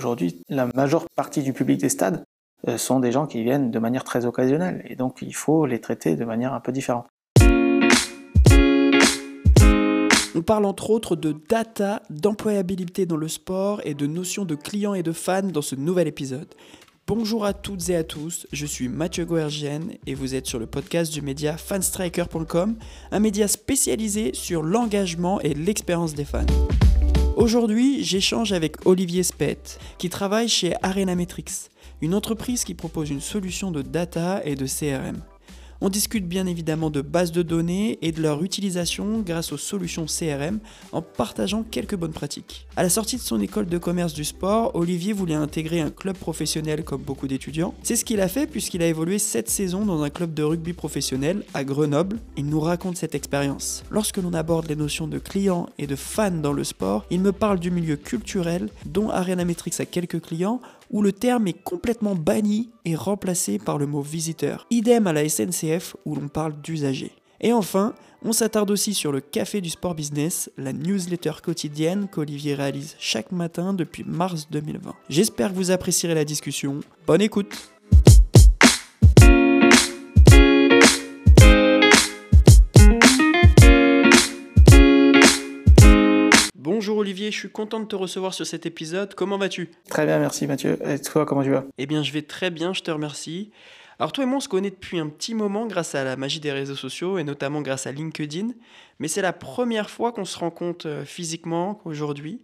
aujourd'hui, la majeure partie du public des stades euh, sont des gens qui viennent de manière très occasionnelle. Et donc, il faut les traiter de manière un peu différente. On parle entre autres de data, d'employabilité dans le sport et de notions de clients et de fans dans ce nouvel épisode. Bonjour à toutes et à tous, je suis Mathieu Goergienne et vous êtes sur le podcast du média fanstriker.com, un média spécialisé sur l'engagement et l'expérience des fans. Aujourd'hui, j'échange avec Olivier Spett, qui travaille chez Arena Metrics, une entreprise qui propose une solution de data et de CRM. On discute bien évidemment de bases de données et de leur utilisation grâce aux solutions CRM en partageant quelques bonnes pratiques. À la sortie de son école de commerce du sport, Olivier voulait intégrer un club professionnel comme beaucoup d'étudiants. C'est ce qu'il a fait puisqu'il a évolué 7 saisons dans un club de rugby professionnel à Grenoble. Il nous raconte cette expérience. Lorsque l'on aborde les notions de clients et de fans dans le sport, il me parle du milieu culturel dont Arena Metrics a quelques clients où le terme est complètement banni et remplacé par le mot visiteur. Idem à la SNCF où l'on parle d'usager. Et enfin, on s'attarde aussi sur le Café du Sport Business, la newsletter quotidienne qu'Olivier réalise chaque matin depuis mars 2020. J'espère que vous apprécierez la discussion. Bonne écoute Bonjour Olivier, je suis content de te recevoir sur cet épisode. Comment vas-tu? Très bien, merci Mathieu. Et toi, comment tu vas? Eh bien, je vais très bien, je te remercie. Alors toi et moi, on se connaît depuis un petit moment grâce à la magie des réseaux sociaux et notamment grâce à LinkedIn. Mais c'est la première fois qu'on se rencontre euh, physiquement aujourd'hui.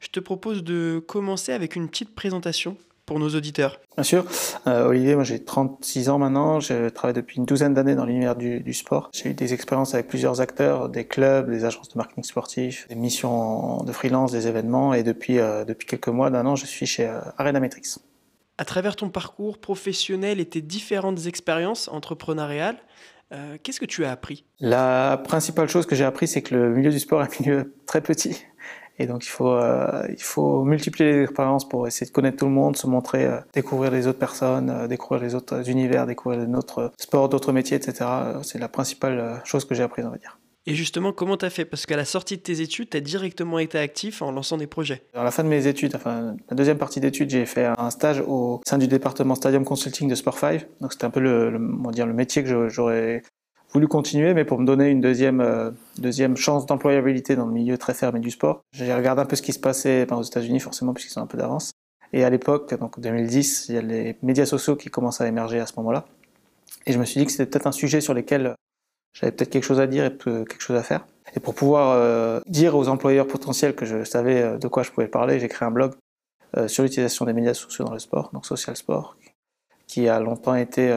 Je te propose de commencer avec une petite présentation pour nos auditeurs Bien sûr. Euh, Olivier, moi j'ai 36 ans maintenant, je travaille depuis une douzaine d'années dans l'univers du, sport. J'ai eu des expériences avec plusieurs acteurs, des clubs, des agences de marketing sportif, des missions de freelance, des événements, et depuis, euh, depuis quelques mois, d'un an, je suis chez euh, Arena Metrics. À travers ton parcours professionnel et tes différentes expériences entrepreneuriales, qu'est-ce que tu as appris? La principale chose que j'ai appris, c'est que le milieu du sport est un milieu très petit et donc il faut, euh, il faut multiplier les expériences pour essayer de connaître tout le monde, se montrer, euh, découvrir les autres personnes, euh, découvrir les autres univers, découvrir notre sport, d'autres métiers, etc. C'est la principale chose que j'ai apprise, on va dire. Et justement, comment tu as fait? Parce qu'à la sortie de tes études, tu as directement été actif en lançant des projets. À la fin de mes études, enfin, la deuxième partie d'études, j'ai fait un stage au sein du département Stadium Consulting de Sport 5. Donc c'était un peu le, le, on va dire, le métier que j'aurais voulu continuer, mais pour me donner une deuxième, euh, deuxième chance d'employabilité dans le milieu très fermé du sport. J'ai regardé un peu ce qui se passait aux États-Unis, forcément, puisqu'ils sont un peu d'avance. Et à l'époque, donc 2010, il y a les médias sociaux qui commencent à émerger à ce moment-là. Et je me suis dit que c'était peut-être un sujet sur lequel j'avais peut-être quelque chose à dire et quelque chose à faire. Et pour pouvoir euh, dire aux employeurs potentiels que je savais euh, de quoi je pouvais parler, j'ai créé un blog sur l'utilisation des médias sociaux dans le sport, donc Social Sport, qui a longtemps été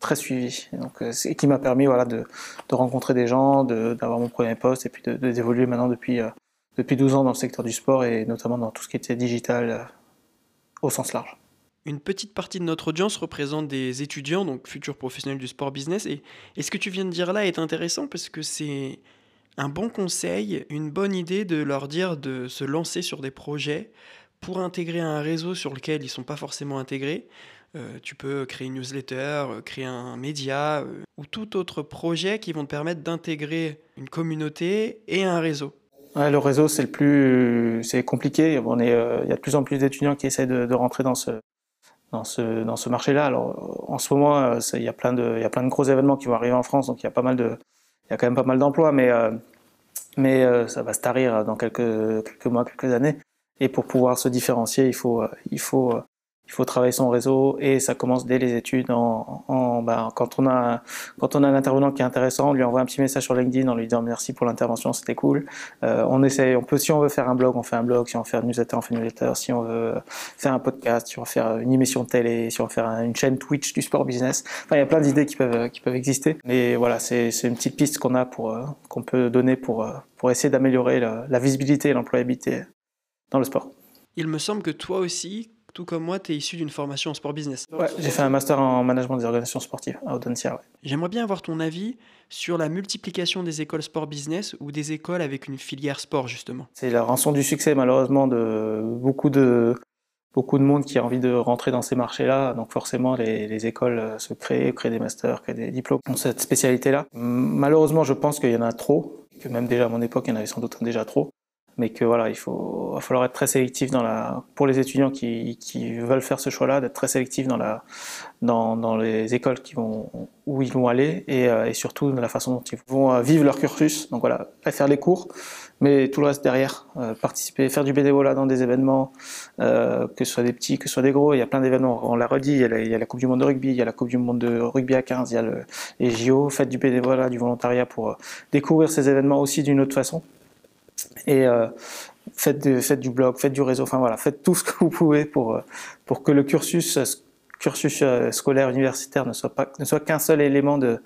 très suivi. Donc, euh, qui m'a permis voilà, de, de, rencontrer des gens, d'avoir mon premier poste et puis d'évoluer maintenant depuis, euh, depuis 12 ans dans le secteur du sport et notamment dans tout ce qui était digital euh, au sens large. Une petite partie de notre audience représente des étudiants, donc futurs professionnels du sport business. Et, et ce que tu viens de dire là est intéressant parce que c'est un bon conseil, une bonne idée de leur dire de se lancer sur des projets pour intégrer un réseau sur lequel ils ne sont pas forcément intégrés, euh, tu peux créer une newsletter, euh, créer un média euh, ou tout autre projet qui vont te permettre d'intégrer une communauté et un réseau. le réseau, c'est le plus, c'est compliqué. On est, il y a de plus en plus d'étudiants qui essaient de, rentrer dans ce, dans ce, dans ce marché-là. Alors, en ce moment, il y a plein de, il y a plein de gros événements qui vont arriver en France, donc il y a pas mal de, il y a quand même pas mal d'emplois, mais, mais ça va se tarir dans quelques, quelques mois, quelques années. Et pour pouvoir se différencier, il faut, il faut il faut travailler son réseau et ça commence dès les études. En, ben, quand on a quand on a un intervenant qui est intéressant, on lui envoie un petit message sur LinkedIn en lui disant merci pour l'intervention, c'était cool. Euh, on essaie, on peut si on veut faire un blog, on fait un blog. Si on veut faire une newsletter, on fait une newsletter. Si on veut faire un podcast, si on veut faire une émission de télé, si on veut faire une chaîne Twitch du sport business. Il y a plein d'idées qui peuvent qui peuvent exister. Mais voilà, c'est une petite piste qu'on a pour euh, qu'on peut donner pour euh, pour essayer d'améliorer la, la visibilité et l'employabilité dans le sport. Il me semble que toi aussi, tout comme moi, tu es issu d'une formation en sport business. Ouais, j'ai fait un master en management des organisations sportives à Audencia. J'aimerais bien avoir ton avis sur la multiplication des écoles sport business ou des écoles avec une filière sport, justement. C'est la rançon du succès, malheureusement, de beaucoup de, beaucoup de monde qui a envie de rentrer dans ces marchés-là. Donc forcément, les, les, écoles euh, se créent, créent des masters, créent des diplômes dans cette spécialité-là. Malheureusement, je pense qu'il y en a trop, que même déjà à mon époque, il y en avait sans doute déjà trop. Mais que voilà, il faut, va falloir être très sélectif pour les étudiants qui, veulent faire ce choix-là, d'être très sélectif dans les écoles où ils vont aller et, euh, et, surtout dans la façon dont ils vont euh, vivre leur cursus. Donc voilà, faire les cours, mais tout le reste derrière, euh, participer, faire du bénévolat dans des événements, que ce soit des petits, que ce soit des gros. Il y a plein d'événements. On l'a redit. Il y, a la, Coupe du Monde de rugby, il y a la Coupe du Monde de rugby à 15, il y a le, les JO. Faites du bénévolat, du volontariat pour découvrir ces événements aussi d'une autre façon. Et euh, faites, du blog, faites du réseau, enfin voilà, faites tout ce que vous pouvez pour, euh, pour que le cursus, cursus euh, scolaire universitaire ne soit, soit qu'un seul élément de,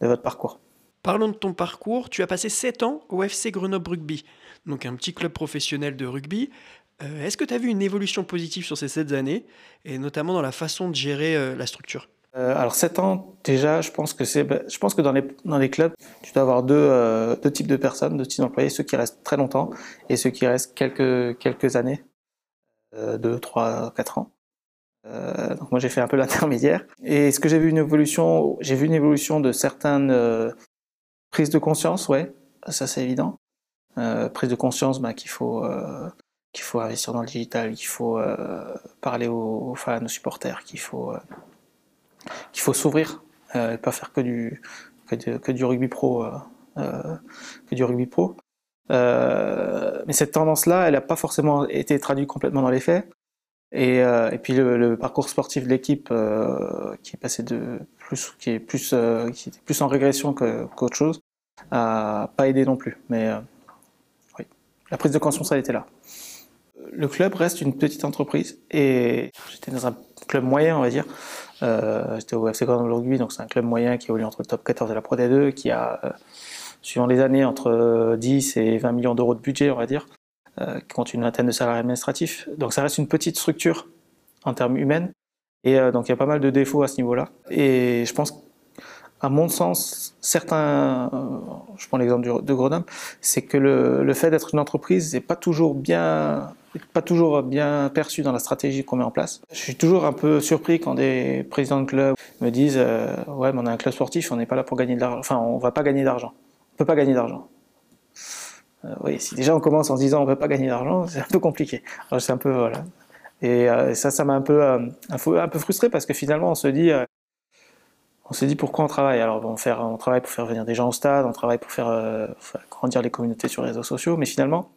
de votre parcours. Parlons de ton parcours. Tu as passé 7 ans au FC Grenoble Rugby, donc un petit club professionnel de rugby. Est-ce que tu as vu une évolution positive sur ces 7 années, et notamment dans la façon de gérer la structure? Euh, alors 7 ans déjà, je pense que c'est, je pense que dans les dans les clubs, tu dois avoir deux euh, deux types de personnes, deux types d'employés, ceux qui restent très longtemps et ceux qui restent quelques quelques années, euh, deux, trois, quatre ans. Euh, donc moi j'ai fait un peu l'intermédiaire. Et ce que j'ai vu une évolution, j'ai vu une évolution de certaines prises de conscience, ouais, ça c'est évident. Prise de conscience, bah, qu'il faut qu'il faut investir dans le digital, qu'il faut parler aux, fans, aux supporters, qu'il faut qu'il faut s'ouvrir euh, et pas faire que du, que, de, que du rugby pro. Euh, euh, que du rugby pro. mais cette tendance-là, elle n'a pas forcément été traduite complètement dans les faits. Et, et puis le, le, parcours sportif de l'équipe qui est passé de plus, qui est plus, qui était plus en régression qu'autre chose, a pas aidé non plus. Mais oui, la prise de conscience, elle était là. Le club reste une petite entreprise et j'étais dans un club moyen, on va dire. Euh, J'étais au FC Grenoble Rugby, donc c'est un club moyen qui évolue entre le top 14 et la Pro D2, qui a, euh, suivant les années, entre 10 et 20 millions d'euros de budget, on va dire, euh, qui compte une vingtaine de salariés administratifs. Donc ça reste une petite structure en termes humains, et euh, donc il y a pas mal de défauts à ce niveau-là. Et je pense à mon sens, certains, je prends l'exemple de Grenoble, c'est que le, le fait d'être une entreprise n'est pas toujours bien pas toujours bien perçu dans la stratégie qu'on met en place. Je suis toujours un peu surpris quand des présidents de club me disent euh, ouais mais on a un club sportif, on n'est pas là pour gagner de l'argent. Enfin, on va pas gagner d'argent. On peut pas gagner d'argent. Euh, oui, si déjà on commence en se disant on peut pas gagner d'argent, c'est un peu compliqué. C'est un peu voilà. Et euh, ça, ça m'a un peu un, un, peu frustré parce que finalement on se dit on s'est dit pourquoi on travaille. Alors on, on travaille pour faire venir des gens au stade, on travaille pour faire, euh, faire grandir les communautés sur les réseaux sociaux, mais finalement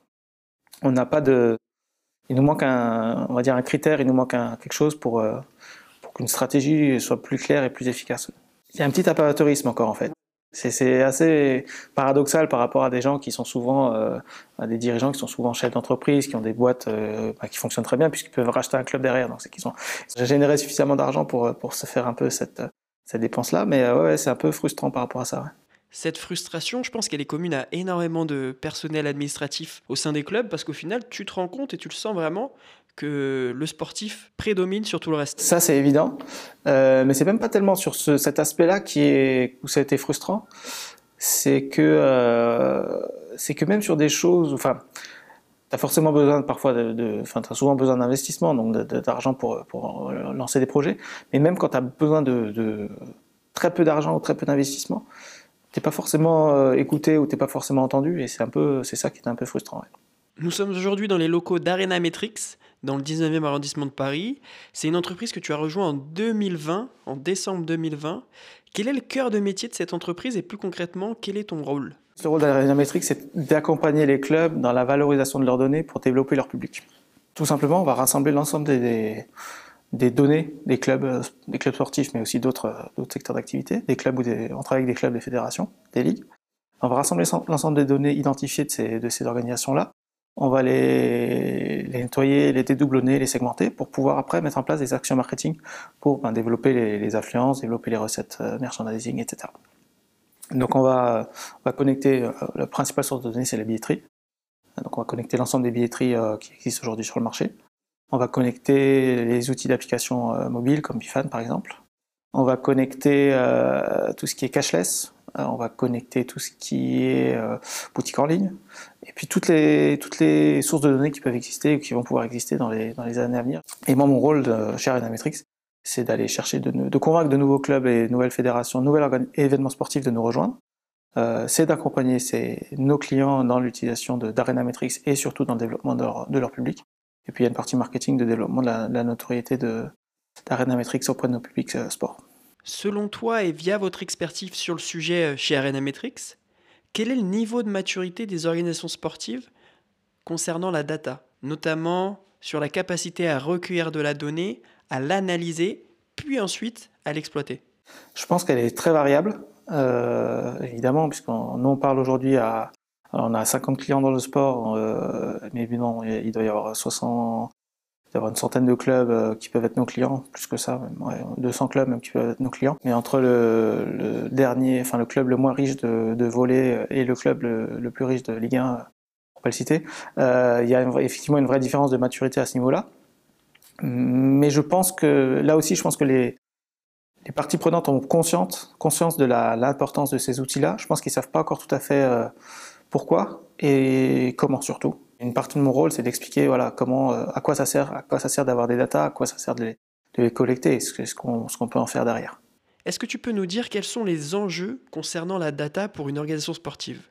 on n'a pas de, il nous manque un, on va dire un critère, il nous manque quelque chose pour, euh, pour qu'une stratégie soit plus claire et plus efficace. Il y a un petit amateurisme encore en fait. C'est assez paradoxal par rapport à des gens qui sont souvent, euh, à des dirigeants qui sont souvent chefs d'entreprise, qui ont des boîtes euh, bah, qui fonctionnent très bien puisqu'ils peuvent racheter un club derrière. Donc c'est qu'ils ont, généré suffisamment d'argent pour, pour se faire un peu cette, cette dépense-là. Mais ouais, c'est un peu frustrant par rapport à ça. Cette frustration, je pense qu'elle est commune à énormément de personnel administratif au sein des clubs parce qu'au final, tu te rends compte et tu le sens vraiment que le sportif prédomine sur tout le reste. Ça, c'est évident. Euh, mais c'est même pas tellement sur ce, cet aspect-là qui est, où ça a été frustrant. C'est que, euh, c'est que même sur des choses, enfin, tu as forcément besoin parfois de, enfin, tu as souvent besoin d'investissement, donc d'argent pour, pour lancer des projets. Mais même quand tu as besoin de, de très peu d'argent ou très peu d'investissement, t'es pas forcément euh, écouté ou t'es pas forcément entendu et c'est un peu c'est ça qui est un peu frustrant. Ouais. Nous sommes aujourd'hui dans les locaux d'Arena Metrix dans le 19e arrondissement de Paris. C'est une entreprise que tu as rejoint en 2020, en décembre 2020. Quel est le cœur de métier de cette entreprise et plus concrètement, quel est ton rôle? Le rôle d'Arena Metrix, c'est d'accompagner les clubs dans la valorisation de leurs données pour développer leur public. Tout simplement, on va rassembler l'ensemble des, des des données des clubs, des clubs sportifs, mais aussi d'autres secteurs d'activité, des clubs où des, on travaille avec des clubs, des fédérations, des ligues. On va rassembler l'ensemble des données identifiées de ces, de ces organisations-là. On va les, nettoyer, les dédoublonner, les segmenter pour pouvoir après mettre en place des actions marketing pour ben, développer les, affluences, développer les recettes euh, merchandising, etc. Donc on va, on va connecter, euh, la principale source de données c'est la billetterie. Donc on va connecter l'ensemble des billetteries euh, qui existent aujourd'hui sur le marché. On va connecter les outils d'application euh, mobile comme Bifan par exemple. On va connecter euh, tout ce qui est cashless. Euh, on va connecter tout ce qui est boutique en ligne. Et puis toutes les, sources de données qui peuvent exister ou qui vont pouvoir exister dans les, années à venir. Et moi, mon rôle de, chez Arenametrix, c'est d'aller chercher de, convaincre de nouveaux clubs et nouvelles fédérations, nouveaux événements sportifs de nous rejoindre. c'est d'accompagner nos clients dans l'utilisation d'Arena Metrics et surtout dans le développement de leur, public. Et puis il y a une partie marketing de développement de la, notoriété d'Arena Metrics auprès de nos publics sport. Selon toi et via votre expertise sur le sujet chez Arena Metrics, quel est le niveau de maturité des organisations sportives concernant la data, notamment sur la capacité à recueillir de la donnée, à l'analyser, puis ensuite à l'exploiter? Je pense qu'elle est très variable, euh, évidemment, puisqu'on nous on parle aujourd'hui à... On a 50 clients dans le sport, euh, mais non, il doit y avoir 60, il y avoir une centaine de clubs euh, qui peuvent être nos clients, plus que ça, 200 clubs même qui peuvent être nos clients. Mais entre le, dernier, enfin le club le moins riche de, de volley et le club le, plus riche de Ligue 1, pour pas le citer, il y a effectivement une vraie différence de maturité à ce niveau-là. Mais je pense que là aussi, je pense que les, les parties prenantes ont conscience, conscience de l'importance de ces outils-là. Je pense qu'ils ne savent pas encore tout à fait euh, pourquoi et comment surtout. Une partie de mon rôle, c'est d'expliquer voilà, comment, euh, à quoi ça sert, à quoi ça sert d'avoir des datas, à quoi ça sert de les, collecter et ce, qu'on peut en faire derrière. Est-ce que tu peux nous dire quels sont les enjeux concernant la data pour une organisation sportive?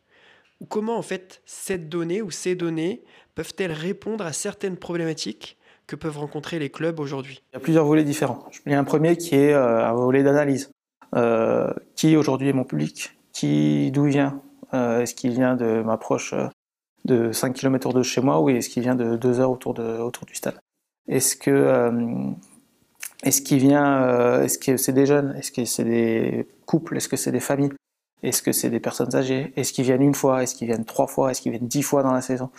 Ou comment en fait cette donnée ou ces données peuvent-elles répondre à certaines problématiques que peuvent rencontrer les clubs aujourd'hui? Il y a plusieurs volets différents. Il y a un premier qui est euh, un volet d'analyse. Euh, qui aujourd'hui est mon public? Qui, D'où il vient? Est-ce qu'il vient de ma proche de 5 km de chez moi ou est-ce qu'il vient de 2 heures autour, du stade? Est-ce que est-ce que c'est des jeunes? Est-ce que c'est des couples? Est-ce que c'est des familles? Est-ce que c'est des personnes âgées? Est-ce qu'ils viennent une fois? Est-ce qu'ils viennent trois fois? Est-ce qu'ils viennent dix fois dans la saison?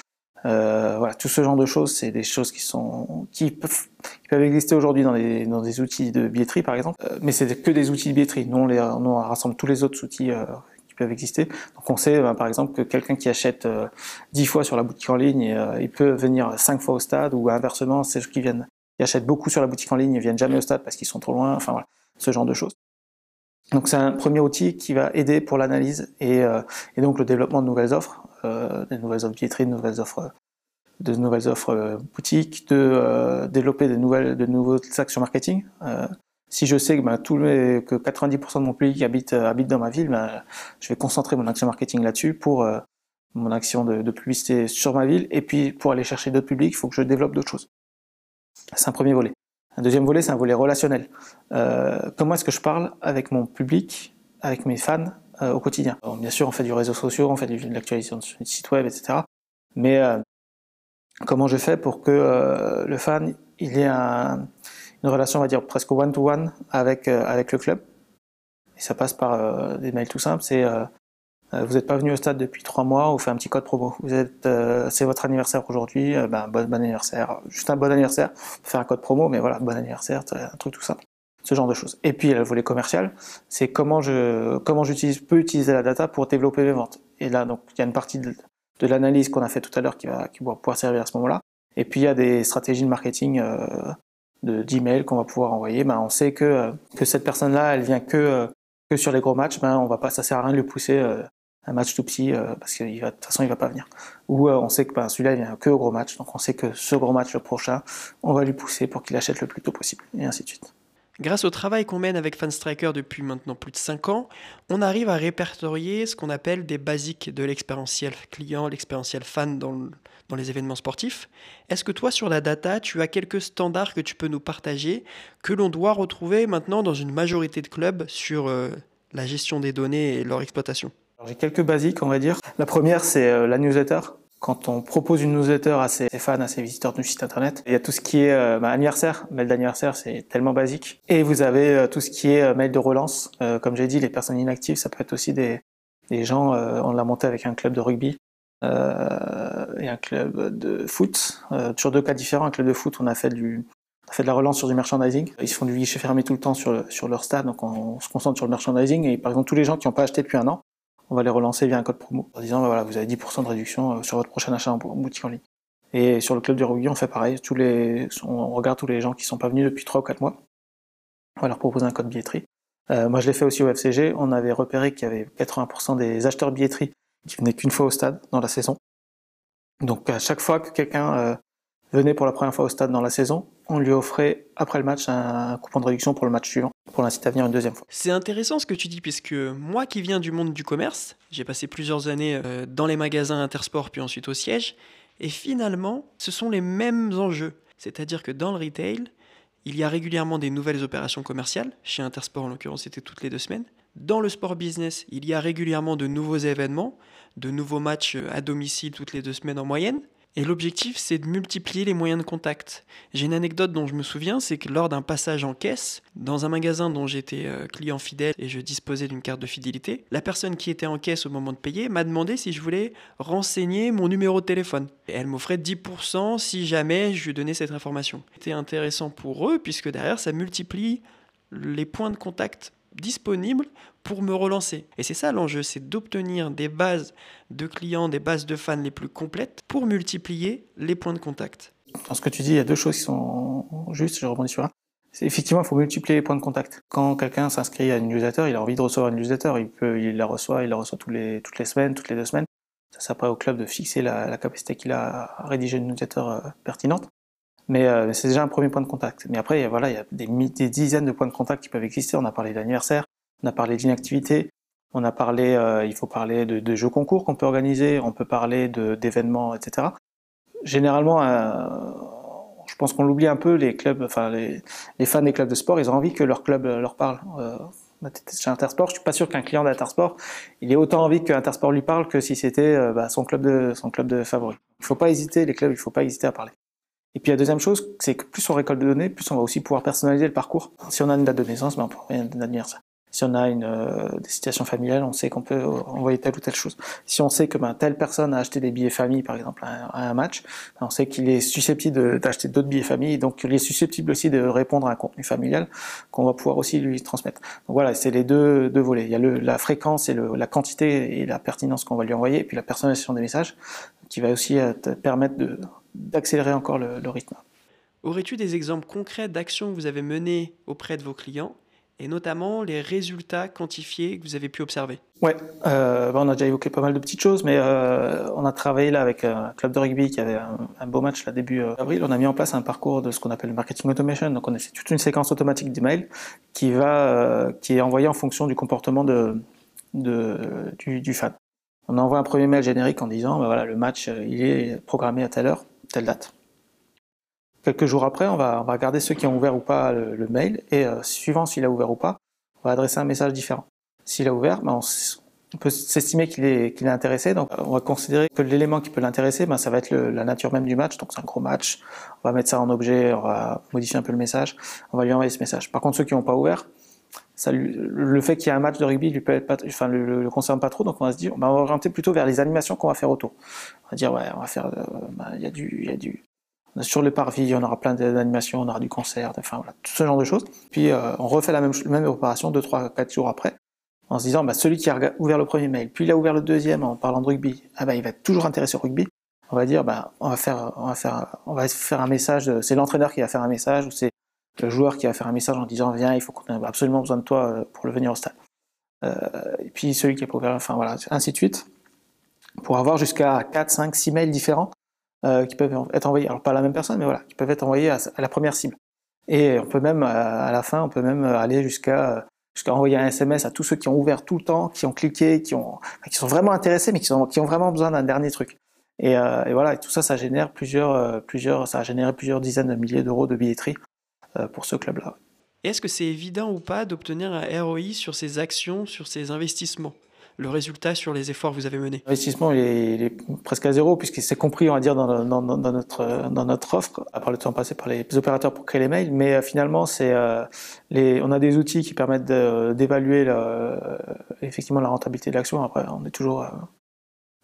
Euh, voilà, tout ce genre de choses, c'est des choses qui sont peuvent, exister aujourd'hui dans des, outils de billetterie, par exemple. Euh, mais c'est que des outils de billetterie. Nous, on, rassemble tous les autres outils euh, peuvent exister. Donc, on sait, ben, par exemple, que quelqu'un qui achète 10 fois sur la boutique en ligne, il peut venir 5 fois au stade, ou inversement, c'est ceux qui viennent, qui achètent beaucoup sur la boutique en ligne, ils viennent jamais au stade parce qu'ils sont trop loin. Enfin, voilà, ce genre de choses. Donc, c'est un premier outil qui va aider pour l'analyse et, donc le développement de nouvelles offres. Euh, des nouvelles offres billetterie, de nouvelles offres, de nouvelles offres euh, boutiques, de euh, développer de, nouvelles, de nouveaux actions marketing. Si je sais que, bah, que 90% de mon public habite, habite dans ma ville, bah, je vais concentrer mon action marketing là-dessus pour mon action de, publicité sur ma ville. Et puis, pour aller chercher d'autres publics, il faut que je développe d'autres choses. C'est un premier volet. Un deuxième volet, c'est un volet relationnel. comment est-ce que je parle avec mon public, avec mes fans, euh, au quotidien? bien sûr, on fait du réseau social, on fait de l'actualisation du site web, etc. Mais euh, comment je fais pour que euh, le fan il ait une relation, on va dire, presque one-to-one avec, avec le club Et ça passe par des mails tout simples. C'est vous n'êtes pas venu au stade depuis trois mois, on fait un petit code promo. Vous êtes, c'est votre anniversaire aujourd'hui, ben, bon, bon, anniversaire, juste un bon anniversaire. Faire un code promo, mais voilà, bon anniversaire, un truc tout simple ce genre de choses. Et puis le volet commercial, c'est comment je comment j'utilise peux utiliser la data pour développer mes ventes. Et là donc il y a une partie de, l'analyse qu'on a fait tout à l'heure qui va qui va pouvoir servir à ce moment-là. Et puis il y a des stratégies de marketing euh, de d'email qu'on va pouvoir envoyer. Ben on sait que que cette personne-là, elle vient que que sur les gros matchs. Ben on va pas, ça sert à rien de lui pousser euh, un match tout petit euh, parce que de toute façon il va pas venir. Ou on sait que ben, celui-là il vient que au gros match, donc on sait que ce gros match le prochain, on va lui pousser pour qu'il achète le plus tôt possible et ainsi de suite. Grâce au travail qu'on mène avec Fanstriker depuis maintenant plus de 5 ans, on arrive à répertorier ce qu'on appelle des basiques de l'expérientiel client, l'expérientiel fan dans, dans les événements sportifs. Est-ce que toi, sur la data, tu as quelques standards que tu peux nous partager, que l'on doit retrouver maintenant dans une majorité de clubs sur euh, la gestion des données et leur exploitation? J'ai quelques basiques, on va dire. La première, c'est euh, la newsletter quand on propose une newsletter à ses fans, à ses visiteurs du site internet, il y a tout ce qui est euh, bah, anniversaire, mail d'anniversaire, c'est tellement basique. Et vous avez euh, tout ce qui est euh, mail de relance. comme j'ai dit, les personnes inactives, ça peut être aussi des, gens, on l'a monté avec un club de rugby et un club de foot. sur deux cas différents, un club de foot, on a fait du, on a fait de la relance sur du merchandising. Ils se font du guichet fermé tout le temps sur, sur leur stade, donc on, on se concentre sur le merchandising. Et par exemple, tous les gens qui n'ont pas acheté depuis un an, on va les relancer via un code promo en disant bah voilà, vous avez 10% de réduction euh, sur votre prochain achat en boutique en ligne. Et sur le club du rugby, on fait pareil. Tous les, on regarde tous les gens qui sont pas venus depuis 3 ou 4 mois. On va leur proposer un code billetterie. Euh, moi, je l'ai fait aussi au FCG. On avait repéré qu'il y avait 80% des acheteurs billetterie qui venaient qu'une fois au stade dans la saison. Donc, à chaque fois que quelqu'un euh, venait pour la première fois au stade dans la saison, on lui offrait après le match un coupon de réduction pour le match suivant, pour l'inciter à venir une deuxième fois. C'est intéressant ce que tu dis, puisque moi qui viens du monde du commerce, j'ai passé plusieurs années euh, dans les magasins Intersport puis ensuite au siège, et finalement, ce sont les mêmes enjeux. C'est-à-dire que dans le retail, il y a régulièrement des nouvelles opérations commerciales, chez Intersport en l'occurrence c'était toutes les deux semaines. Dans le sport business, il y a régulièrement de nouveaux événements, de nouveaux matchs euh, à domicile toutes les deux semaines en moyenne. Et l'objectif, c'est de multiplier les moyens de contact. J'ai une anecdote dont je me souviens, c'est que lors d'un passage en caisse, dans un magasin dont j'étais euh, client fidèle et je disposais d'une carte de fidélité, la personne qui était en caisse au moment de payer m'a demandé si je voulais renseigner mon numéro de téléphone. Et elle m'offrait 10% si jamais je lui donnais cette information. C'était intéressant pour eux puisque derrière, ça multiplie les points de contact disponible pour me relancer. Et c'est ça l'enjeu, c'est d'obtenir des bases de clients, des bases de fans les plus complètes pour multiplier les points de contact. Dans ce que tu dis, il y a deux choses qui sont justes, je rebondis sur un. Effectivement, il faut multiplier les points de contact. Quand quelqu'un s'inscrit à une newsletter, il a envie de recevoir une newsletter, il, peut, il la reçoit, il la reçoit tous les, toutes les semaines, toutes les deux semaines. Ça, après au club de fixer la, capacité qu'il a à rédiger une newsletter euh, pertinente. Mais euh, c'est déjà un premier point de contact. Mais après, voilà, il y a des, des, dizaines de points de contact qui peuvent exister. On a parlé d'anniversaire, on a parlé d'inactivité, on a parlé, euh, il faut parler de, de jeux concours qu'on peut organiser, on peut parler d'événements, etc. Généralement, euh, je pense qu'on l'oublie un peu, les clubs, enfin les, les, fans des clubs de sport, ils ont envie que leur club leur parle. Euh, chez Intersport, je suis pas sûr qu'un client d'Intersport, il ait autant envie qu'Intersport lui parle que si c'était euh, bah, son club de son club de favori. Il faut pas hésiter, les clubs, il faut pas hésiter à parler. Et puis la deuxième chose, c'est que plus on récolte de données, plus on va aussi pouvoir personnaliser le parcours. Si on a une date de naissance, ben on peut envoyer un anniversaire. Si on a une, euh, des situations familiales, on sait qu'on peut envoyer telle ou telle chose. Si on sait que ben, telle personne a acheté des billets famille, par exemple, à, un match, ben, on sait qu'il est susceptible d'acheter d'autres billets famille, donc il est susceptible aussi de répondre à un contenu familial qu'on va pouvoir aussi lui transmettre. Donc voilà, c'est les deux, deux volets. Il y a la fréquence et la quantité et la pertinence qu'on va lui envoyer, et puis la personnalisation des messages, qui va aussi euh, te permettre d'accélérer encore le, le rythme. Aurais-tu des exemples concrets d'actions que vous avez menées auprès de vos clients et notamment les résultats quantifiés que vous avez pu observer? Ouais, euh, bah, on a déjà évoqué pas mal de petites choses, mais euh, on a travaillé là avec un club de rugby qui avait un, beau match là début euh, avril. On a mis en place un parcours de ce qu'on appelle le marketing automation. Donc on a fait toute une séquence automatique d'emails qui va, euh, qui est envoyée en fonction du comportement de, de du, du, fan. On envoie un premier mail générique en disant, bah, voilà, le match il est programmé à telle heure, telle date. Quelques jours après, on va, regarder ceux qui ont ouvert ou pas le, mail et euh, suivant s'il a ouvert ou pas, on va adresser un message différent. S'il a ouvert, ben on, peut s'estimer qu'il est, intéressé, donc on va considérer que l'élément qui peut l'intéresser, ben ça va être la nature même du match, donc c'est un gros match, on va mettre ça en objet, on va modifier un peu le message, on va lui envoyer ce message. Par contre, ceux qui n'ont pas ouvert, le fait qu'il y ait un match de rugby lui peut pas, enfin, le, le, concerne pas trop, donc on va se dire, on va orienter plutôt vers les animations qu'on va faire autour. On va dire, ouais, on va faire, euh, ben, il y a du, il y a du, sur le parvis, on aura plein d'animations, on aura du concert, enfin voilà, tout ce genre de choses. Puis euh, on refait la même, même opération 2, 3, 4 jours après, en se disant, bah, celui qui a ouvert le premier mail, puis il a ouvert le deuxième en parlant de rugby, ah bah, il va être toujours intéressé au rugby. On va dire, bah, on va faire, on va faire, on va faire un message, c'est l'entraîneur qui va faire un message, ou c'est le joueur qui va faire un message en disant, viens, il faut qu'on ait absolument besoin de toi euh, pour le venir au stade. Euh, et puis celui qui a ouvert, enfin voilà, ainsi de suite, pour avoir jusqu'à 4, 5, 6 mails différents euh, qui peuvent être envoyés, alors pas à la même personne, mais voilà, qui peuvent être envoyés à, la première cible. Et on peut même, à la fin, on peut même aller jusqu'à envoyer un SMS à tous ceux qui ont ouvert tout le temps, qui ont cliqué, qui ont, qui sont vraiment intéressés, mais qui, qui ont vraiment besoin d'un dernier truc. Et, et, voilà, et tout ça, ça génère plusieurs, plusieurs, ça a généré plusieurs dizaines de milliers d'euros de billetterie pour ce club-là. Est-ce que c'est évident ou pas d'obtenir un ROI sur ces actions, sur ces investissements? Le résultat sur les efforts que vous avez menés? L'investissement, il, est, presque à zéro, puisqu'il s'est compris, on va dire, dans, dans, dans, notre, dans notre offre, à part le temps passé par les opérateurs pour créer les mails. Mais euh, finalement, c'est euh, on a des outils qui permettent d'évaluer euh, effectivement la rentabilité de l'action. Après, on est toujours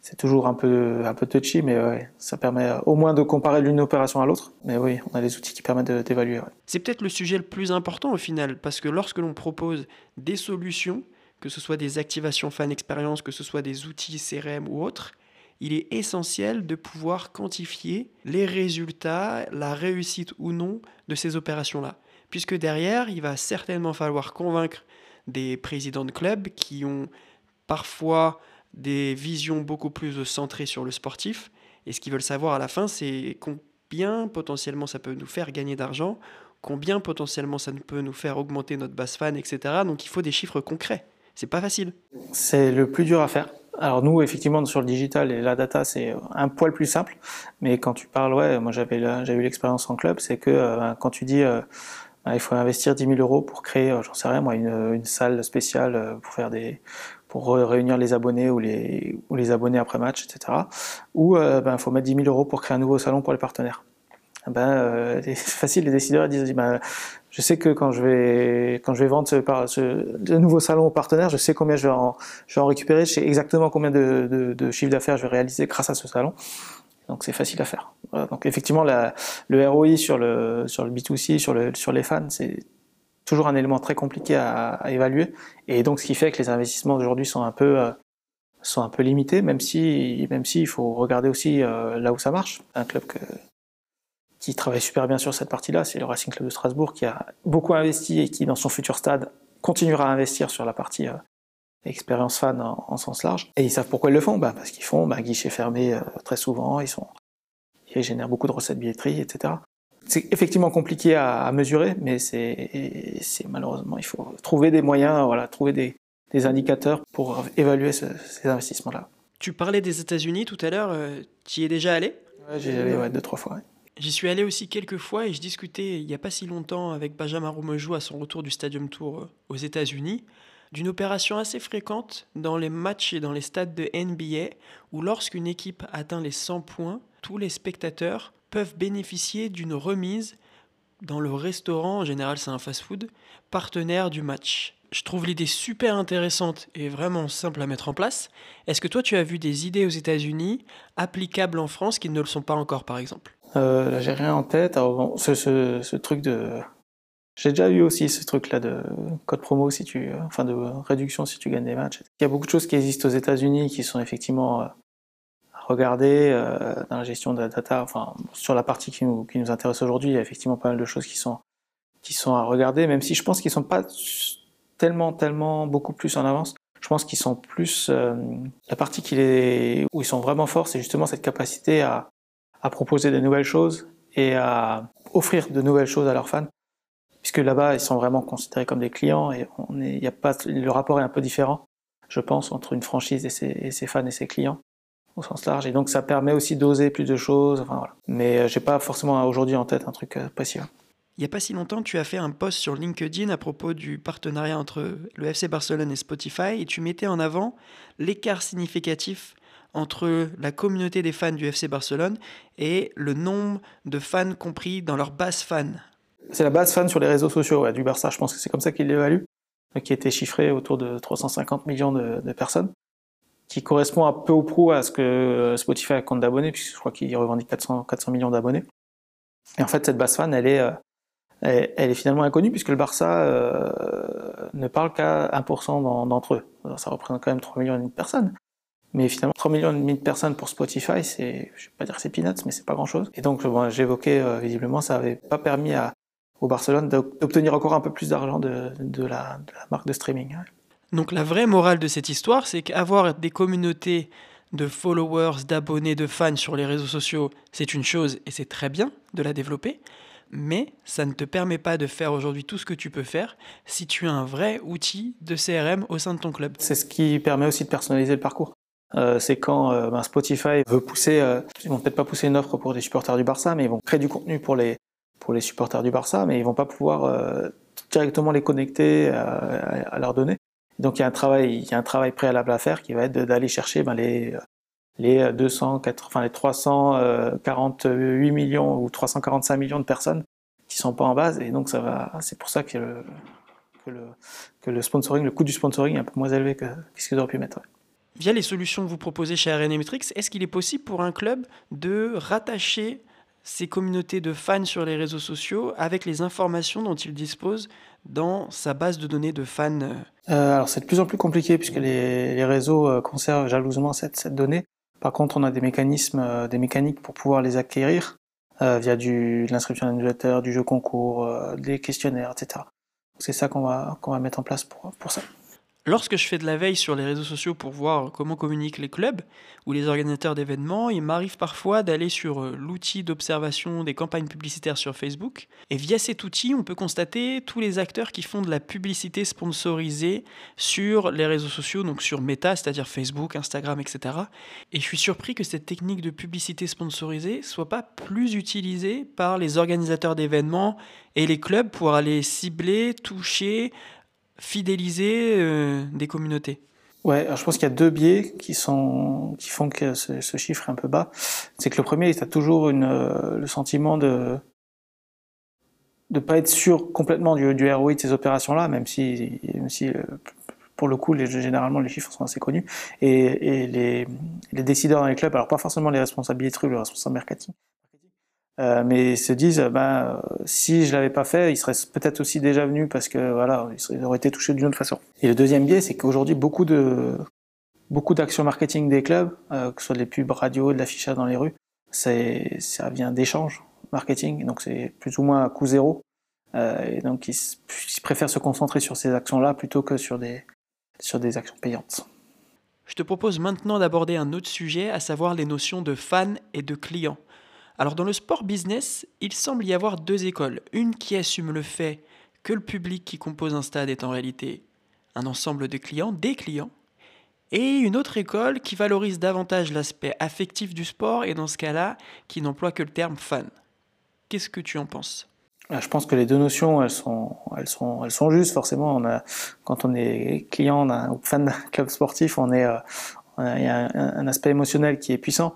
c'est toujours un peu un peu touchy, mais ça permet au moins de comparer l'une opération à l'autre. Mais oui, on a des outils qui permettent d'évaluer. C'est peut-être le sujet le plus important au final, parce que lorsque l'on propose des solutions, que ce soit des activations fan expérience, que ce soit des outils CRM ou autres, il est essentiel de pouvoir quantifier les résultats, la réussite ou non de ces opérations-là. Puisque derrière, il va certainement falloir convaincre des présidents de clubs qui ont parfois des visions beaucoup plus centrées sur le sportif. Et ce qu'ils veulent savoir à la fin, c'est combien potentiellement ça peut nous faire gagner d'argent, combien potentiellement ça peut nous faire augmenter notre base fan, etc. Donc il faut des chiffres concrets. C'est pas facile. C'est le plus dur à faire. Alors nous, effectivement, sur le digital et la data, c'est un poil plus simple. Mais quand tu parles, ouais, moi j'avais eu l'expérience en club, c'est que euh, quand tu dis euh, bah, il faut investir 10 000 euros pour créer, euh, j'en sais rien, moi, une, une, salle spéciale pour faire des pour réunir les abonnés ou les, abonnés après match, etc. Ou il ben, faut mettre 10 000 euros pour créer un nouveau salon pour les partenaires. Ben, euh, c'est facile, les décideurs disent ben, je sais que quand je vais, quand je vais vendre ce, nouveau salon aux partenaires, je sais combien je vais en, récupérer, je sais exactement combien de, de, chiffre d'affaires je vais réaliser grâce à ce salon. Donc c'est facile à faire. Donc effectivement, le ROI sur le, sur le B2C, sur, le, sur les fans, c'est toujours un élément très compliqué à, évaluer. Et donc ce qui fait que les investissements d'aujourd'hui sont un peu euh, sont un peu limités, même si même si il faut regarder aussi euh, là où ça marche. Un club qui travaille super bien sur cette partie-là, c'est le Racing Club de Strasbourg qui a beaucoup investi et qui, dans son futur stade, continuera à investir sur la partie euh, expérience fan en, sens large. Et ils savent pourquoi ils le font, bah, parce qu'ils font bah, guichet fermé très souvent, ils, sont, ils génèrent beaucoup de recettes billetterie, etc. C'est effectivement compliqué à, à mesurer, mais c'est malheureusement, il faut trouver des moyens, voilà, trouver des, des indicateurs pour évaluer ce, ces investissements-là. Tu parlais des États-Unis tout à l'heure, euh, tu y es déjà allé? Ouais, J'y allé ouais, deux, trois fois. Ouais. J'y suis allé aussi quelques fois et je discutais il n'y a pas si longtemps avec Benjamin Roumejou à son retour du Stadium Tour euh, aux États-Unis d'une opération assez fréquente dans les matchs et dans les stades de NBA où lorsqu'une équipe atteint les 100 points, tous les spectateurs peuvent bénéficier d'une remise dans le restaurant, en général c'est un fast-food, partenaire du match. Je trouve l'idée super intéressante et vraiment simple à mettre en place. Est-ce que toi tu as vu des idées aux États-Unis applicables en France qui ne le sont pas encore par exemple? Euh, j'ai rien en tête. Ce, truc de. J'ai déjà eu aussi ce truc-là de code promo si tu, enfin de réduction si tu gagnes des matchs. Il y a beaucoup de choses qui existent aux États-Unis qui sont effectivement euh, regarder euh, dans la gestion de la data. Enfin, sur la partie qui nous, qui nous intéresse aujourd'hui, il y a effectivement pas mal de choses qui sont qui sont à regarder, même si je pense qu'ils sont pas tellement tellement beaucoup plus en avance. Je pense qu'ils sont plus euh, la partie qui les, où ils sont vraiment forts, c'est justement cette capacité à à proposer de nouvelles choses et à offrir de nouvelles choses à leurs fans. Puisque là-bas, ils sont vraiment considérés comme des clients et on est, y a pas, le rapport est un peu différent, je pense, entre une franchise et ses fans et ses clients au sens large. Et donc, ça permet aussi d'oser plus de choses. Enfin, voilà. Mais euh, j'ai pas forcément aujourd'hui en tête un truc euh, précis. Il n'y a pas si longtemps, tu as fait un post sur LinkedIn à propos du partenariat entre le FC Barcelone et Spotify et tu mettais en avant l'écart significatif entre la communauté des fans du FC Barcelone et le nombre de fans compris dans leur base fan. C'est la base fan sur les réseaux sociaux ouais, du Barça, je pense que c'est comme ça qu'il l'évalue, qui était chiffré autour de 350 millions de, de, personnes, qui correspond un peu ou prou à ce que Spotify compte d'abonnés, puisque je crois qu'il revendique 400, 400 millions d'abonnés. Et en fait, cette base fan, elle est, euh, elle, est finalement inconnue, puisque le Barça euh, ne parle qu'à 1% d'entre eux. Ça représente quand même 3 millions de personnes. Mais finalement, 3 millions et demi de personnes pour Spotify, c'est, je vais pas dire c'est peanuts, mais c'est pas grand chose. Et donc, bon, j'évoquais, euh, visiblement, ça avait pas permis au Barcelone d'obtenir encore un peu plus d'argent de, la, de, la, marque de streaming. Donc, la vraie morale de cette histoire, c'est qu'avoir des communautés de followers, d'abonnés, de fans sur les réseaux sociaux, c'est une chose et c'est très bien de la développer. Mais ça ne te permet pas de faire aujourd'hui tout ce que tu peux faire si tu as un vrai outil de CRM au sein de ton club. C'est ce qui permet aussi de personnaliser le parcours. Euh, c'est quand euh, ben Spotify veut pousser, euh, ils vont peut-être pas pousser une offre pour des supporters du Barça, mais ils vont créer du contenu pour les pour les supporters du Barça, mais ils vont pas pouvoir euh, directement les connecter à, à, leurs données. Donc il y a un travail, il y a un travail préalable à faire qui va être d'aller chercher ben, les les 200, enfin les 348 millions ou 345 millions de personnes qui sont pas en base, et donc ça va, c'est pour ça que le, que le, que le sponsoring, le coût du sponsoring est un peu moins élevé que, ce qu'ils auraient pu mettre. Via les solutions que vous proposez chez RN Metrics, est-ce qu'il est possible pour un club de rattacher ses communautés de fans sur les réseaux sociaux avec les informations dont il dispose dans sa base de données de fans euh, Alors c'est de plus en plus compliqué puisque les, réseaux euh, conservent jalousement cette, cette, donnée. Par contre, on a des mécanismes, euh, des mécaniques pour pouvoir les acquérir via de l'inscription d'un newsletter, du jeu concours, des questionnaires, etc. C'est ça qu'on va, qu'on va mettre en place pour, pour ça. Lorsque je fais de la veille sur les réseaux sociaux pour voir comment communiquent les clubs ou les organisateurs d'événements, il m'arrive parfois d'aller sur euh, l'outil d'observation des campagnes publicitaires sur Facebook. Et via cet outil, on peut constater tous les acteurs qui font de la publicité sponsorisée sur les réseaux sociaux, donc sur Meta, c'est-à-dire Facebook, Instagram, etc. Et je suis surpris que cette technique de publicité sponsorisée soit pas plus utilisée par les organisateurs d'événements et les clubs pour aller cibler, toucher, fidéliser euh, des communautés Ouais, je pense qu'il y a deux biais qui sont qui font que ce, chiffre est un peu bas. C'est que le premier, tu as toujours euh, le sentiment de de pas être sûr complètement du, ROI de ces opérations-là, même si, même si euh, pour le coup, généralement les chiffres sont assez connus. Et, les, décideurs dans les clubs, alors pas forcément les responsables billetterie ou les responsables marketing, euh, mais ils se disent, ben, si je l'avais pas fait, il serait peut-être aussi déjà venu parce que voilà, il aurait été touché d'une autre façon. Et le deuxième biais, c'est qu'aujourd'hui, beaucoup de beaucoup d'actions marketing des clubs, euh, que ce soit des pubs radio, de l'affichage dans les rues, ça vient d'échanges marketing, donc c'est plus ou moins à coût zéro. Euh, et donc ils, ils, préfèrent se concentrer sur ces actions-là plutôt que sur des sur des actions payantes. Je te propose maintenant d'aborder un autre sujet, à savoir les notions de fan et de client. Alors dans le sport business, il semble y avoir deux écoles. Une qui assume le fait que le public qui compose un stade est en réalité un ensemble de clients, des clients, et une autre école qui valorise davantage l'aspect affectif du sport et dans ce cas-là, qui n'emploie que le terme fan. Qu'est-ce que tu en penses? Ah, je pense que les deux notions, elles sont, elles sont, elles sont justes. Forcément, quand on est client ou fan d'un club sportif, on est, euh, il y a un, aspect émotionnel qui est puissant.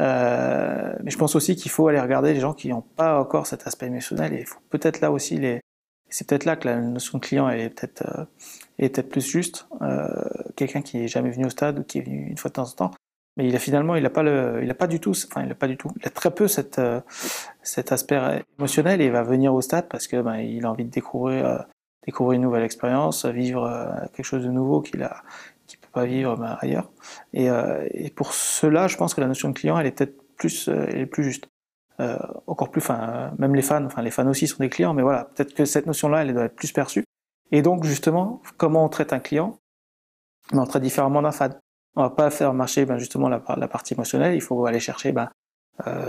Euh, mais je pense aussi qu'il faut aller regarder les gens qui n'ont pas encore cet aspect émotionnel. Et il faut peut-être là aussi. C'est peut-être là que la notion de client est peut-être euh, plus juste. Euh, Quelqu'un qui est jamais venu au stade ou qui est venu une fois de temps en temps, mais il a finalement il a pas du tout enfin il a pas du tout il a très peu cet aspect émotionnel et il va venir au stade parce que ben, a envie de découvrir découvrir une nouvelle expérience, vivre quelque chose de nouveau qu'il a pas vivre ben, ailleurs. Et, euh, et, pour cela, je pense que la notion de client, elle est peut-être plus, euh, elle est plus juste. Euh, encore plus, enfin, même les fans, enfin, les fans aussi sont des clients, mais voilà, peut-être que cette notion-là, elle doit être plus perçue. Et donc, justement, comment on traite un client? Ben, On traite différemment d'un fan. On va pas faire marcher ben, justement la, partie émotionnelle, il faut aller chercher ben,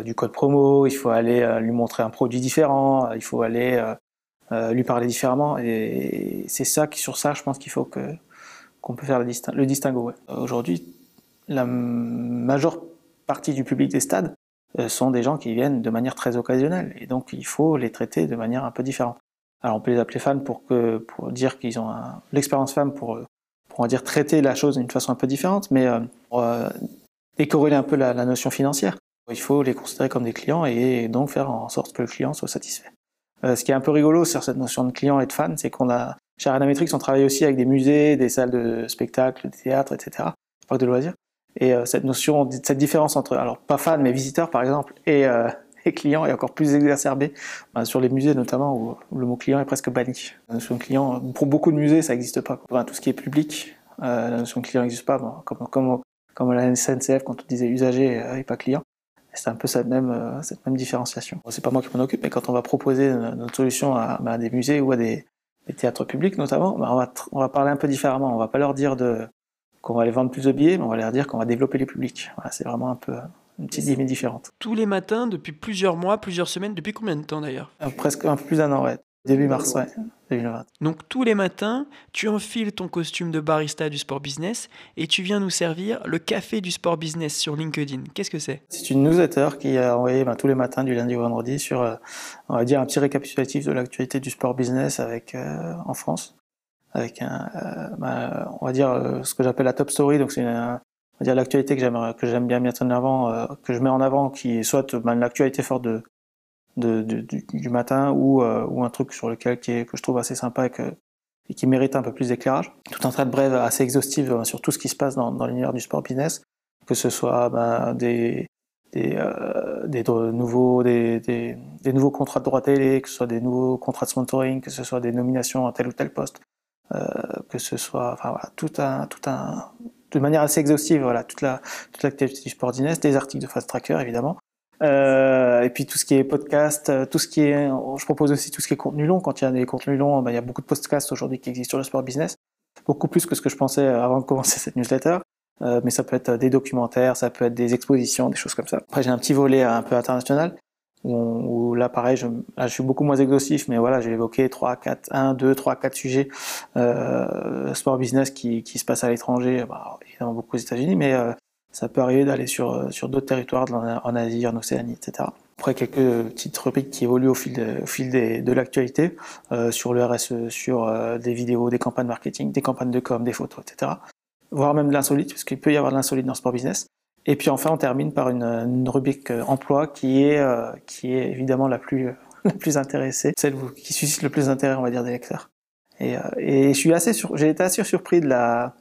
du code promo, il faut aller lui montrer un produit différent, il faut aller lui parler différemment. Et, c'est ça, sur ça, je pense qu'il faut que, qu'on peut faire le, distinguo. Aujourd'hui, la majeure partie du public des stades euh, sont des gens qui viennent de manière très occasionnelle et donc il faut les traiter de manière un peu différente. Alors on peut les appeler fans pour que pour dire qu'ils ont l'expérience femme pour pour dire traiter la chose d'une façon un peu différente, mais euh, pour euh, décorréler un peu la, notion financière, il faut les considérer comme des clients et donc faire en sorte que le client soit satisfait. Euh, ce qui est un peu rigolo sur cette notion de client et de fan, c'est qu'on a chez Arena on travaille aussi avec des musées, des salles de spectacle, des théâtres, etc., pas de loisirs. Et euh, cette notion, cette différence entre, alors pas fan, mais visiteur par exemple, et, euh, client est encore plus exacerbée ben, sur les musées notamment, où, le mot client est presque banni. La notion client, pour beaucoup de musées, ça n'existe pas. Pour tout ce qui est public, euh, la notion client n'existe pas, bon, comme, la SNCF quand on disait usager et pas client. C'est un peu cette même, différenciation. C'est pas moi qui m'en occupe, mais quand on va proposer notre solution ben, à des musées ou à des, les théâtres publics notamment, bah, on, va on va parler un peu différemment. On va pas leur dire de qu'on va les vendre plus de billets, mais on va leur dire qu'on va développer les publics. Voilà, c'est vraiment un peu une petite limite différente. Tous les matins, depuis plusieurs mois, plusieurs semaines, depuis combien de temps d'ailleurs? Euh, Presque un peu plus d'un an, ouais. Début mars, ouais. Donc tous les matins, tu enfiles ton costume de barista du sport business et tu viens nous servir le café du sport business sur LinkedIn. Qu'est-ce que c'est? C'est une newsletter qui est envoyée ben, tous les matins du lundi au vendredi sur, euh, on va dire, un petit récapitulatif de l'actualité du sport business avec euh, en France, avec un, euh, ben, on va dire ce que j'appelle la top story. Donc c'est on va dire l'actualité que j'aime que j'aime bien mettre en avant, que je mets en avant, qui est soit ben, l'actualité forte de du, matin ou, euh, ou un truc sur lequel que je trouve assez sympa et, qui mérite un peu plus d'éclairage. Tout un trait de brève assez exhaustive euh, sur tout ce qui se passe dans, l'univers du sport business, que ce soit ben, euh, des, nouveaux, contrats de droit télé, que ce soit des nouveaux contrats de sponsoring, que ce soit des nominations à tel ou tel poste, que ce soit enfin, voilà, tout un, de manière assez exhaustive, voilà, toute la toute l'activité du sport business, des articles de Fast Tracker évidemment, euh, et puis tout ce qui est podcast, euh, tout ce qui est, je propose aussi tout ce qui est contenu long. Quand il y a des contenus longs, ben, il y a beaucoup de podcasts aujourd'hui qui existent sur le sport business. beaucoup plus que ce que je pensais avant de commencer cette newsletter. Euh, mais ça peut être des documentaires, ça peut être des expositions, des choses comme ça. Après, j'ai un petit volet un peu international, où, là, pareil, je, je suis beaucoup moins exhaustif, mais voilà, j'ai évoqué 3, 4, 1, 2, 3, 4 sujets euh, sport business qui, qui se passent à l'étranger, bah, évidemment beaucoup aux États-Unis, mais euh, ça peut arriver d'aller sur, sur d'autres territoires, en Asie, en Océanie, etc. Après, quelques petites rubriques qui évoluent au fil de, au fil des, de l'actualité, euh, sur le RSE, sur euh, des vidéos, des campagnes marketing, des campagnes de com, des photos, etc voire même de l'insolite, parce qu'il peut y avoir de l'insolite dans le sport business. Et puis enfin, on termine par une, rubrique euh, emploi qui est, euh, qui est évidemment la plus, la plus intéressée, celle qui suscite le plus d'intérêt, on va dire, des lecteurs. Et, euh, et sur, j'ai été assez surpris de la,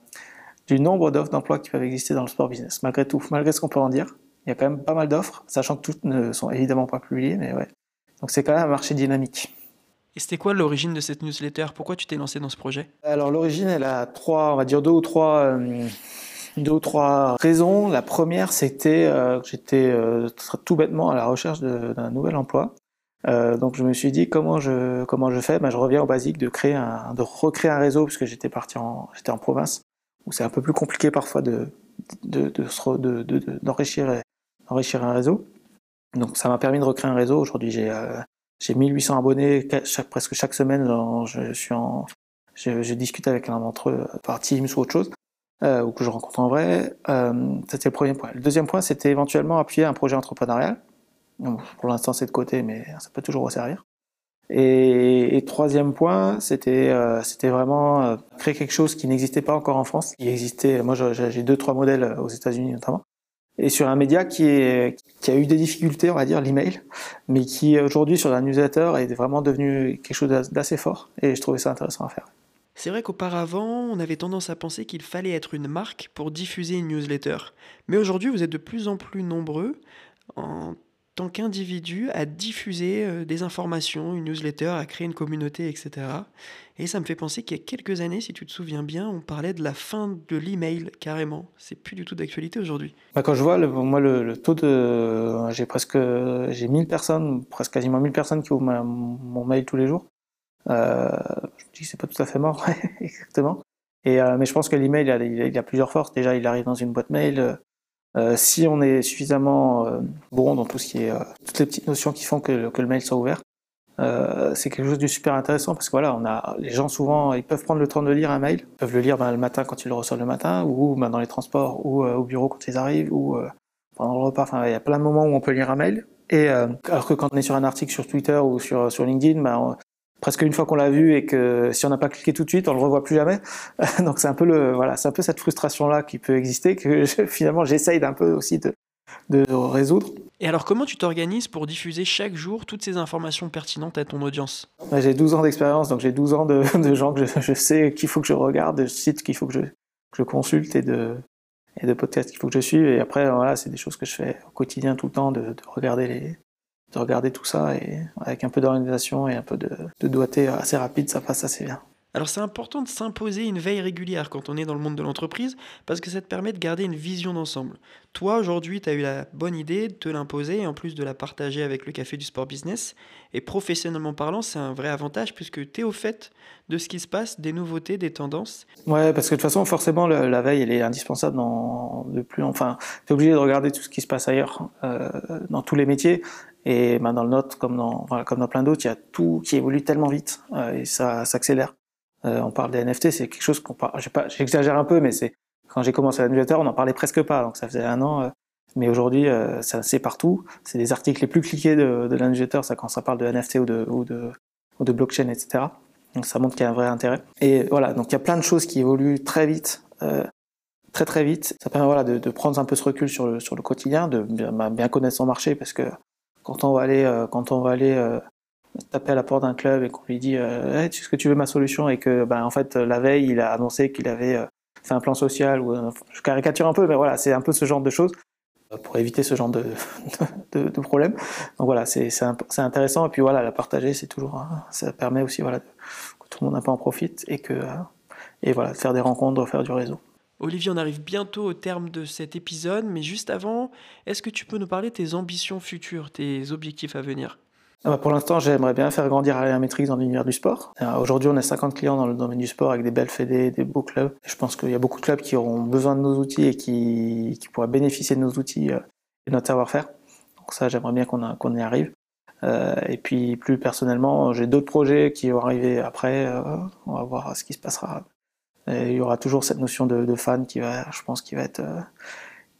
du nombre d'offres d'emploi qui peuvent exister dans le sport business, malgré tout, malgré ce qu'on peut en dire. Il y a quand même pas mal d'offres, sachant que toutes ne sont évidemment pas publiées, mais ouais. Donc c'est quand même un marché dynamique. Et c'était quoi l'origine de cette newsletter? Pourquoi tu t'es lancé dans ce projet? Alors l'origine, elle a trois, on va dire deux ou trois, euh, deux ou trois raisons. La première, c'était euh, que j'étais euh, tout bêtement à la recherche d'un nouvel emploi. donc je me suis dit comment je comment je fais? Ben, je reviens au basique de créer un de recréer un réseau puisque j'étais parti en j'étais en province c'est un peu plus compliqué parfois de de d'enrichir de, d'enrichir un réseau. Donc ça m'a permis de recréer un réseau. Aujourd'hui j'ai j'ai 1800 abonnés chaque, presque chaque semaine. Je, discute avec l'un d'entre eux par Teams ou autre chose, euh, ou que je rencontre en vrai. Euh, c'était le premier point. Le deuxième point, c'était éventuellement appuyer un projet entrepreneurial. pour l'instant, c'est de côté, mais ça peut toujours resservir. Et, troisième point, c'était euh, c'était vraiment euh, créer quelque chose qui n'existait pas encore en France. Qui existait. Moi, j'ai deux trois modèles aux États-Unis notamment et sur un média qui a eu des difficultés, on va dire, l'email, mais qui aujourd'hui sur la newsletter est vraiment devenu quelque chose d'assez fort, et je trouvais ça intéressant à faire. C'est vrai qu'auparavant, on avait tendance à penser qu'il fallait être une marque pour diffuser une newsletter. Mais aujourd'hui, vous êtes de plus en plus nombreux en tant qu'individu à diffuser euh, des informations, une newsletter, à créer une communauté, etc. Et ça me fait penser qu'il y a quelques années, si tu te souviens bien, on parlait de la fin de l'email carrément. C'est plus du tout d'actualité aujourd'hui. Bah, quand je vois, moi, le, taux de. J'ai presque. J'ai 1000 personnes, presque quasiment 1000 personnes qui ouvrent mon mail tous les jours. Euh, je me dis que c'est pas tout à fait mort, exactement. Euh, mais je pense que l'email, il, il, a plusieurs forces. Déjà, il arrive dans une boîte mail. Euh, si on est suffisamment euh, bon dans tout ce qui est euh, toutes les petites notions qui font que, le mail soit ouvert, c'est quelque chose de super intéressant parce que voilà, on a les gens souvent ils peuvent prendre le temps de lire un mail, peuvent le lire ben, le matin quand ils le reçoivent le matin ou ben, dans les transports ou au bureau quand ils arrivent ou pendant le repas. Enfin, il y a plein de moments où on peut lire un mail. Et alors que quand on est sur un article sur Twitter ou sur sur LinkedIn, ben, presque une fois qu'on l'a vu et que si on n'a pas cliqué tout de suite, on le revoit plus jamais. Donc c'est un peu le voilà, c'est un peu cette frustration là qui peut exister que finalement j'essaye d'un peu aussi de, de résoudre. Et alors comment tu t'organises pour diffuser chaque jour toutes ces informations pertinentes à ton audience? J'ai 12 ans d'expérience, donc j'ai 12 ans de, de gens que je, je sais qu'il faut que je regarde, de sites qu'il faut que je, que je consulte et de, et de podcasts qu'il faut que je suive. Et après, voilà, c'est des choses que je fais au quotidien tout le temps, de, de regarder les, de regarder tout ça et avec un peu d'organisation et un peu de, de doigté assez rapide, ça passe assez bien. Alors c'est important de s'imposer une veille régulière quand on est dans le monde de l'entreprise parce que ça te permet de garder une vision d'ensemble. Toi aujourd'hui tu as eu la bonne idée de te l'imposer et en plus de la partager avec le café du sport business. Et professionnellement parlant c'est un vrai avantage puisque tu es au fait de ce qui se passe, des nouveautés, des tendances. Ouais parce que de toute façon forcément la veille elle est indispensable dans de plus enfin tu es obligé de regarder tout ce qui se passe ailleurs euh, dans tous les métiers et ben, dans le nôtre, comme dans, voilà, comme dans plein d'autres, il y a tout qui évolue tellement vite euh, et ça s'accélère. Euh, on parle des NFT, c'est quelque chose qu'on parle. J'exagère un peu, mais c'est quand j'ai commencé la newsletter, on n'en parlait presque pas. Donc ça faisait un an. Euh, mais aujourd'hui, euh, c'est partout. C'est des articles les plus cliqués de, de la newsletter, ça quand ça parle de NFT ou de, ou de, ou de blockchain, etc. Donc ça montre qu'il y a un vrai intérêt. Et voilà, donc il y a plein de choses qui évoluent très vite. Euh, très très vite. Ça permet voilà, de, de, prendre un peu ce recul sur le, sur le quotidien, de bien, bien connaître son marché, parce que quand on va aller, euh, quand on va aller euh, taper à la porte d'un club et qu'on lui dit euh, est-ce que tu veux ma solution et que ben en fait la veille il a annoncé qu'il avait fait un plan social ou je caricature un peu mais voilà c'est un peu ce genre de choses pour éviter ce genre de, de, problème. Donc voilà c'est intéressant et puis voilà la partager c'est toujours ça permet aussi voilà que tout le monde un peu en profite et que et voilà faire des rencontres faire du réseau Olivier, on arrive bientôt au terme de cet épisode, mais juste avant, est-ce que tu peux nous parler de tes ambitions futures, tes objectifs à venir? Ah bah, Pour l'instant, j'aimerais bien faire grandir Ariametrix dans l'univers du sport. Euh, aujourd'hui, on a 50 clients dans le domaine du sport avec des belles fédés, des beaux clubs. je pense qu'il y a beaucoup de clubs qui auront besoin de nos outils et qui, pourraient bénéficier de nos outils euh, et de notre savoir-faire. Donc ça, j'aimerais bien qu'on y arrive. Euh, et puis plus personnellement, j'ai d'autres projets qui vont arriver après. On va voir ce qui se passera. Et il y aura toujours cette notion de, de, fan qui va, je pense, qui va être, euh,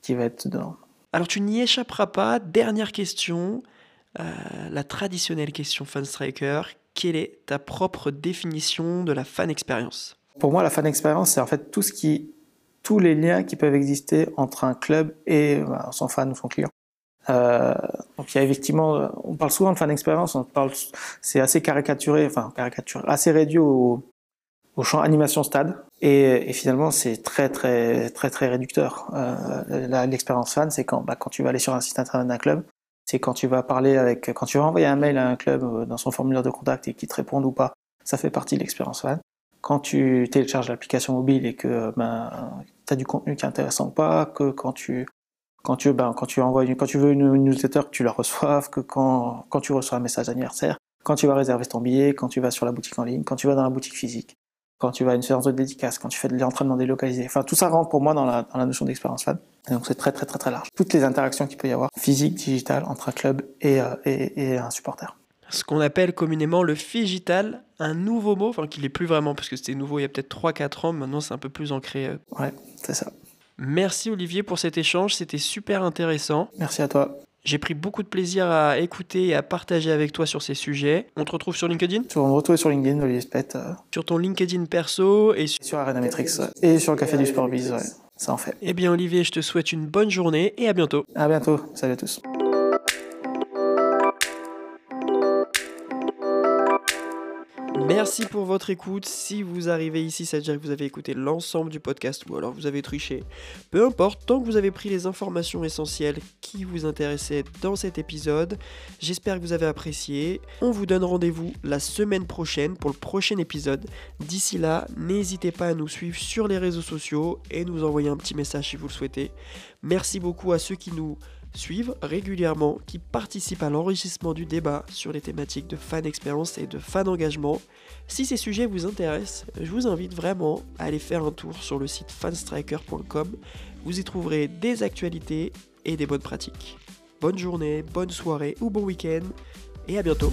qui va être dedans. Alors tu n'y échapperas pas. Dernière question, la traditionnelle question fan striker. Quelle est ta propre définition de la fan expérience? Pour moi, la fan expérience, c'est en fait tout ce qui, tous les liens qui peuvent exister entre un club et bah, son fan ou son client. Euh, donc il y a effectivement, on parle souvent de fan expérience, on parle, c'est assez caricaturé, enfin caricaturé, assez réduit au, au champ animation stade, et, et finalement c'est très très très très réducteur. Euh, L'expérience fan, c'est quand, bah, quand tu vas aller sur un site internet d'un club, c'est quand tu vas parler avec, quand tu vas envoyer un mail à un club euh, dans son formulaire de contact et qu'il te répondent ou pas, ça fait partie de l'expérience fan. Quand tu télécharges l'application mobile et que ben, tu as du contenu qui est intéressant ou pas, que quand tu quand tu, ben, quand tu envoies, quand tu veux une, newsletter, que tu la reçoives, que quand, quand tu reçois un message d'anniversaire, quand tu vas réserver ton billet, quand tu vas sur la boutique en ligne, quand tu vas dans la boutique physique, quand tu vas à une séance de dédicace, quand tu fais de l'entraînement délocalisé. Enfin, tout ça rentre pour moi dans la, dans la notion d'expérience fan. Et donc c'est très très très très large. Toutes les interactions qu'il peut y avoir, physique, digitale, entre un club et, euh, et, et un supporter. Ce qu'on appelle communément le figital, un nouveau mot, enfin qu'il est plus vraiment, parce que c'était nouveau il y a peut-être 3-4 ans, maintenant c'est un peu plus ancré. Euh. Ouais, c'est ça. Merci Olivier pour cet échange, c'était super intéressant. Merci à toi. J'ai pris beaucoup de plaisir à écouter et à partager avec toi sur ces sujets. On te retrouve sur LinkedIn? On me retrouve sur LinkedIn, Olivier Spet. Euh. Sur ton LinkedIn perso et sur, sur Arena Metrics et sur le Café du Sport Biz, ouais. ça en fait. Eh bien Olivier, je te souhaite une bonne journée et à bientôt. À bientôt, salut à tous. Merci pour votre écoute. Si vous arrivez ici, ça veut dire que vous avez écouté l'ensemble du podcast ou alors vous avez triché. Peu importe, tant que vous avez pris les informations essentielles qui vous intéressaient dans cet épisode, j'espère que vous avez apprécié. On vous donne rendez-vous la semaine prochaine pour le prochain épisode. D'ici là, n'hésitez pas à nous suivre sur les réseaux sociaux et nous envoyer un petit message si vous le souhaitez. Merci beaucoup à ceux qui nous suivent régulièrement, qui participent à l'enrichissement du débat sur les thématiques de fan expérience et de fan engagement. Si ces sujets vous intéressent, je vous invite vraiment à aller faire un tour sur le site fanstriker.com. Vous y trouverez des actualités et des bonnes pratiques. Bonne journée, bonne soirée ou bon week-end et à bientôt.